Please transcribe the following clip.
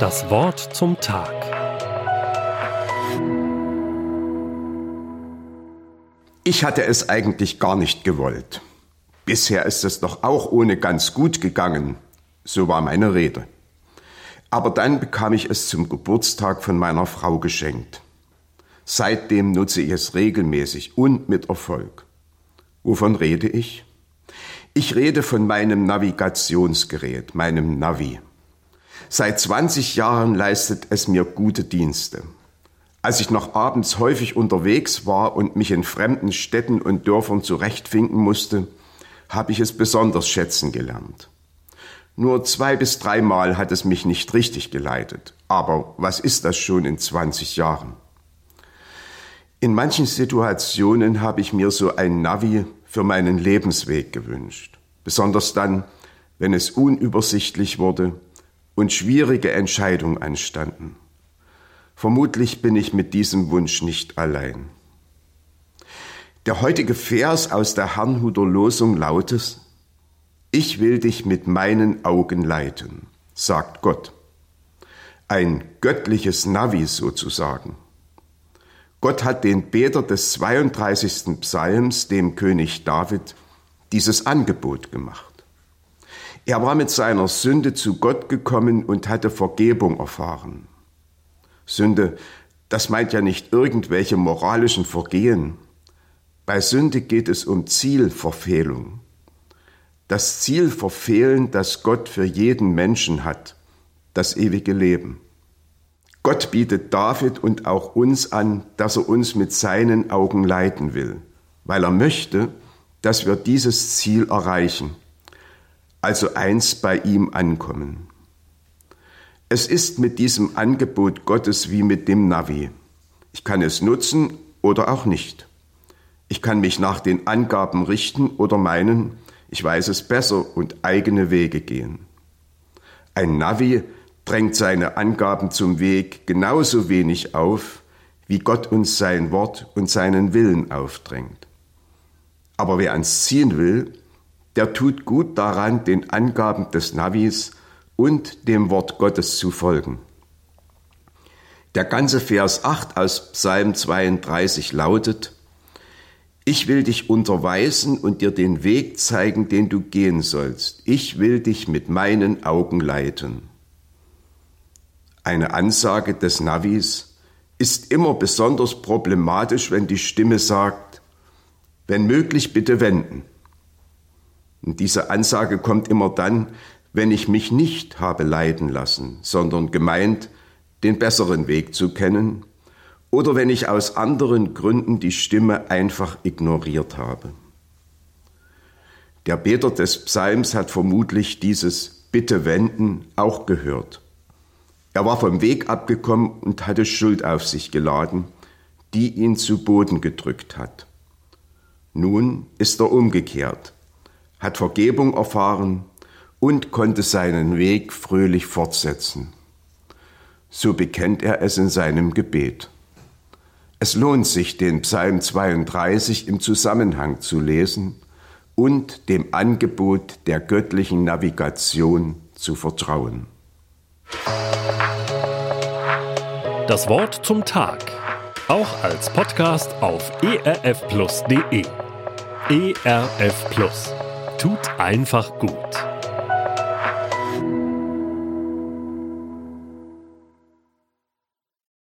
Das Wort zum Tag. Ich hatte es eigentlich gar nicht gewollt. Bisher ist es doch auch ohne ganz gut gegangen. So war meine Rede. Aber dann bekam ich es zum Geburtstag von meiner Frau geschenkt. Seitdem nutze ich es regelmäßig und mit Erfolg. Wovon rede ich? Ich rede von meinem Navigationsgerät, meinem Navi. Seit 20 Jahren leistet es mir gute Dienste. Als ich noch abends häufig unterwegs war und mich in fremden Städten und Dörfern zurechtfinden musste, habe ich es besonders schätzen gelernt. Nur zwei bis dreimal hat es mich nicht richtig geleitet. Aber was ist das schon in 20 Jahren? In manchen Situationen habe ich mir so ein Navi für meinen Lebensweg gewünscht. Besonders dann, wenn es unübersichtlich wurde und schwierige Entscheidungen anstanden. Vermutlich bin ich mit diesem Wunsch nicht allein. Der heutige Vers aus der Herrnhuter Losung lautet, Ich will dich mit meinen Augen leiten, sagt Gott. Ein göttliches Navi sozusagen. Gott hat den Beter des 32. Psalms, dem König David, dieses Angebot gemacht. Er war mit seiner Sünde zu Gott gekommen und hatte Vergebung erfahren. Sünde, das meint ja nicht irgendwelche moralischen Vergehen, bei Sünde geht es um Zielverfehlung. Das Ziel verfehlen, das Gott für jeden Menschen hat, das ewige Leben. Gott bietet David und auch uns an, dass er uns mit seinen Augen leiten will, weil er möchte, dass wir dieses Ziel erreichen, also einst bei ihm ankommen. Es ist mit diesem Angebot Gottes wie mit dem Navi. Ich kann es nutzen oder auch nicht. Ich kann mich nach den Angaben richten oder meinen, ich weiß es besser und eigene Wege gehen. Ein Navi drängt seine Angaben zum Weg genauso wenig auf, wie Gott uns sein Wort und seinen Willen aufdrängt. Aber wer ans Ziehen will, der tut gut daran, den Angaben des Navis und dem Wort Gottes zu folgen. Der ganze Vers 8 aus Psalm 32 lautet, ich will dich unterweisen und dir den Weg zeigen, den du gehen sollst. Ich will dich mit meinen Augen leiten. Eine Ansage des Navis ist immer besonders problematisch, wenn die Stimme sagt, wenn möglich bitte wenden. Und diese Ansage kommt immer dann, wenn ich mich nicht habe leiten lassen, sondern gemeint, den besseren Weg zu kennen oder wenn ich aus anderen Gründen die Stimme einfach ignoriert habe. Der Beter des Psalms hat vermutlich dieses Bitte wenden auch gehört. Er war vom Weg abgekommen und hatte Schuld auf sich geladen, die ihn zu Boden gedrückt hat. Nun ist er umgekehrt, hat Vergebung erfahren und konnte seinen Weg fröhlich fortsetzen. So bekennt er es in seinem Gebet. Es lohnt sich, den Psalm 32 im Zusammenhang zu lesen und dem Angebot der göttlichen Navigation zu vertrauen. Das Wort zum Tag. Auch als Podcast auf erfplus.de. ERF Plus. Tut einfach gut.